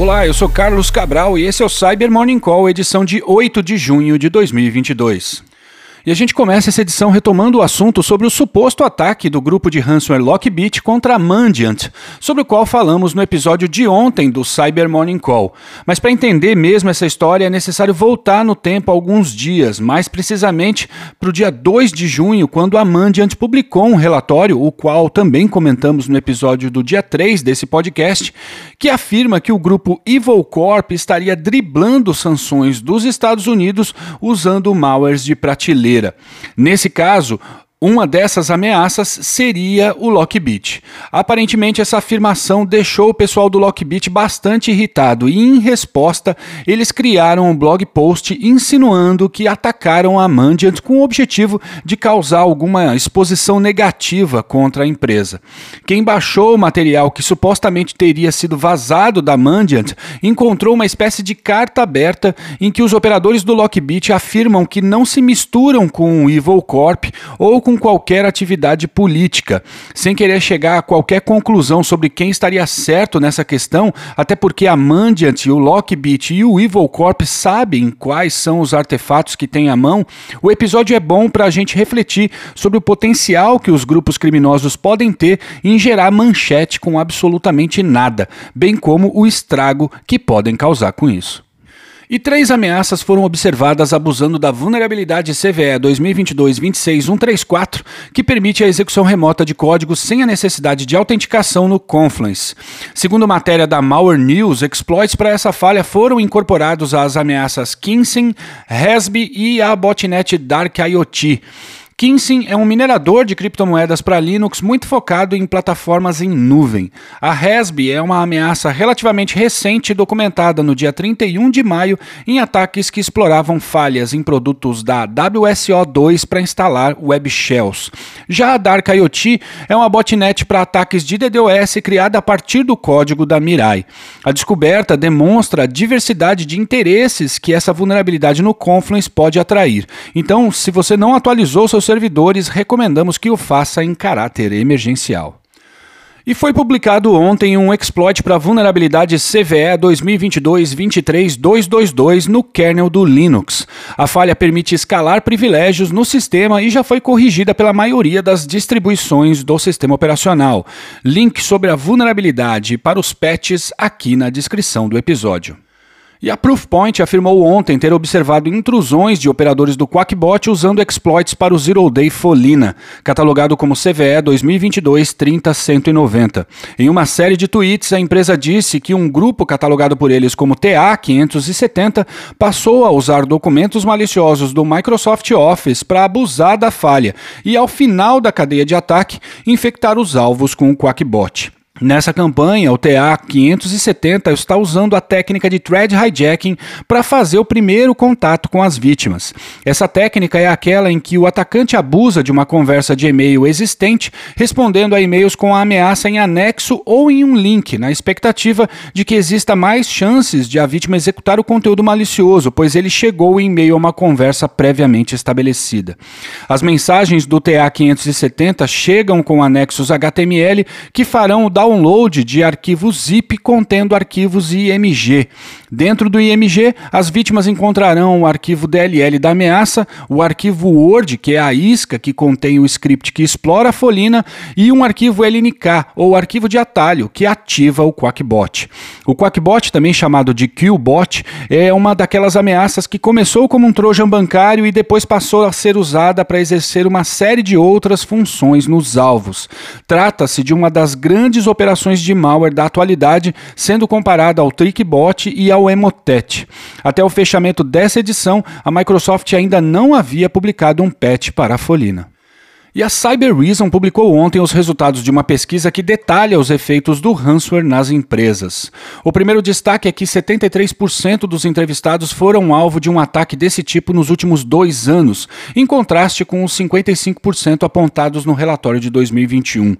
Olá, eu sou Carlos Cabral e esse é o Cyber Morning Call, edição de 8 de junho de 2022. E a gente começa essa edição retomando o assunto sobre o suposto ataque do grupo de ransomware Lockbit contra a Mandiant, sobre o qual falamos no episódio de ontem do Cyber Morning Call. Mas para entender mesmo essa história é necessário voltar no tempo alguns dias, mais precisamente para o dia 2 de junho, quando a Mandiant publicou um relatório, o qual também comentamos no episódio do dia 3 desse podcast, que afirma que o grupo Evil Corp estaria driblando sanções dos Estados Unidos usando malwares de prateleira Nesse caso, uma dessas ameaças seria o Lockbit. Aparentemente, essa afirmação deixou o pessoal do Lockbit bastante irritado e, em resposta, eles criaram um blog post insinuando que atacaram a Mandiant com o objetivo de causar alguma exposição negativa contra a empresa. Quem baixou o material que supostamente teria sido vazado da Mandiant encontrou uma espécie de carta aberta em que os operadores do Lockbit afirmam que não se misturam com o Evil Corp ou com com qualquer atividade política, sem querer chegar a qualquer conclusão sobre quem estaria certo nessa questão, até porque a Mandiant, o Lockbit e o Evil Corp sabem quais são os artefatos que têm à mão, o episódio é bom para a gente refletir sobre o potencial que os grupos criminosos podem ter em gerar manchete com absolutamente nada, bem como o estrago que podem causar com isso. E três ameaças foram observadas abusando da vulnerabilidade CVE 2022-26134, que permite a execução remota de códigos sem a necessidade de autenticação no Confluence. Segundo matéria da Malware News, exploits para essa falha foram incorporados às ameaças Kinsen, Rasby e a botnet Dark IoT. Kinsin é um minerador de criptomoedas para Linux muito focado em plataformas em nuvem. A Rasby é uma ameaça relativamente recente documentada no dia 31 de maio em ataques que exploravam falhas em produtos da WSO2 para instalar web shells. Já a Dark IoT é uma botnet para ataques de DDoS criada a partir do código da Mirai. A descoberta demonstra a diversidade de interesses que essa vulnerabilidade no Confluence pode atrair. Então, se você não atualizou seu servidores, recomendamos que o faça em caráter emergencial. E foi publicado ontem um exploit para vulnerabilidade CVE 2022-23222 no kernel do Linux. A falha permite escalar privilégios no sistema e já foi corrigida pela maioria das distribuições do sistema operacional. Link sobre a vulnerabilidade para os patches aqui na descrição do episódio. E a Proofpoint afirmou ontem ter observado intrusões de operadores do Quackbot usando exploits para o Zero Day Folina, catalogado como CVE 2022-30190. Em uma série de tweets, a empresa disse que um grupo catalogado por eles como TA570 passou a usar documentos maliciosos do Microsoft Office para abusar da falha e, ao final da cadeia de ataque, infectar os alvos com o Quackbot. Nessa campanha, o TA 570 está usando a técnica de thread hijacking para fazer o primeiro contato com as vítimas. Essa técnica é aquela em que o atacante abusa de uma conversa de e-mail existente, respondendo a e-mails com a ameaça em anexo ou em um link, na expectativa de que exista mais chances de a vítima executar o conteúdo malicioso, pois ele chegou em meio a uma conversa previamente estabelecida. As mensagens do TA 570 chegam com anexos HTML que farão o download de arquivos zip contendo arquivos IMG. Dentro do IMG, as vítimas encontrarão o arquivo DLL da ameaça, o arquivo Word, que é a isca que contém o script que explora a folina, e um arquivo LNK, ou arquivo de atalho, que ativa o Quackbot. O Quackbot, também chamado de Qbot, é uma daquelas ameaças que começou como um trojan bancário e depois passou a ser usada para exercer uma série de outras funções nos alvos. Trata-se de uma das grandes de malware da atualidade, sendo comparada ao TrickBot e ao Emotet. Até o fechamento dessa edição, a Microsoft ainda não havia publicado um patch para a Folina. E a Cyber Reason publicou ontem os resultados de uma pesquisa que detalha os efeitos do ransomware nas empresas. O primeiro destaque é que 73% dos entrevistados foram alvo de um ataque desse tipo nos últimos dois anos, em contraste com os 55% apontados no relatório de 2021.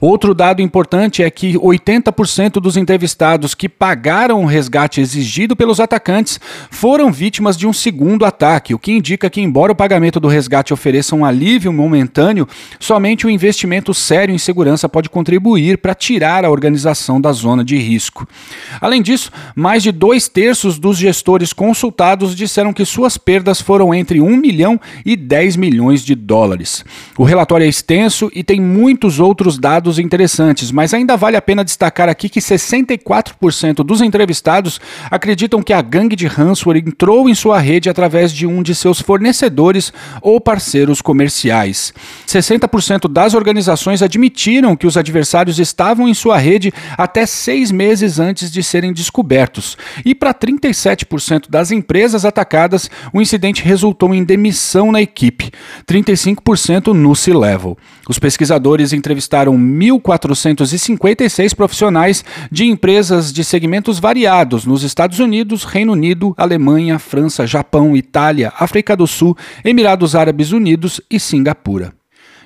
Outro dado importante é que 80% dos entrevistados que pagaram o resgate exigido pelos atacantes foram vítimas de um segundo ataque, o que indica que, embora o pagamento do resgate ofereça um alívio momentâneo, somente o investimento sério em segurança pode contribuir para tirar a organização da zona de risco. Além disso, mais de dois terços dos gestores consultados disseram que suas perdas foram entre 1 milhão e 10 milhões de dólares. O relatório é extenso e tem muitos outros dados interessantes, mas ainda vale a pena destacar aqui que 64% dos entrevistados acreditam que a gangue de ransomware entrou em sua rede através de um de seus fornecedores ou parceiros comerciais. 60% das organizações admitiram que os adversários estavam em sua rede até seis meses antes de serem descobertos. E para 37% das empresas atacadas, o incidente resultou em demissão na equipe, 35% no C-Level. Os pesquisadores entrevistaram 1.456 profissionais de empresas de segmentos variados nos Estados Unidos, Reino Unido, Alemanha, França, Japão, Itália, África do Sul, Emirados Árabes Unidos e Singapura.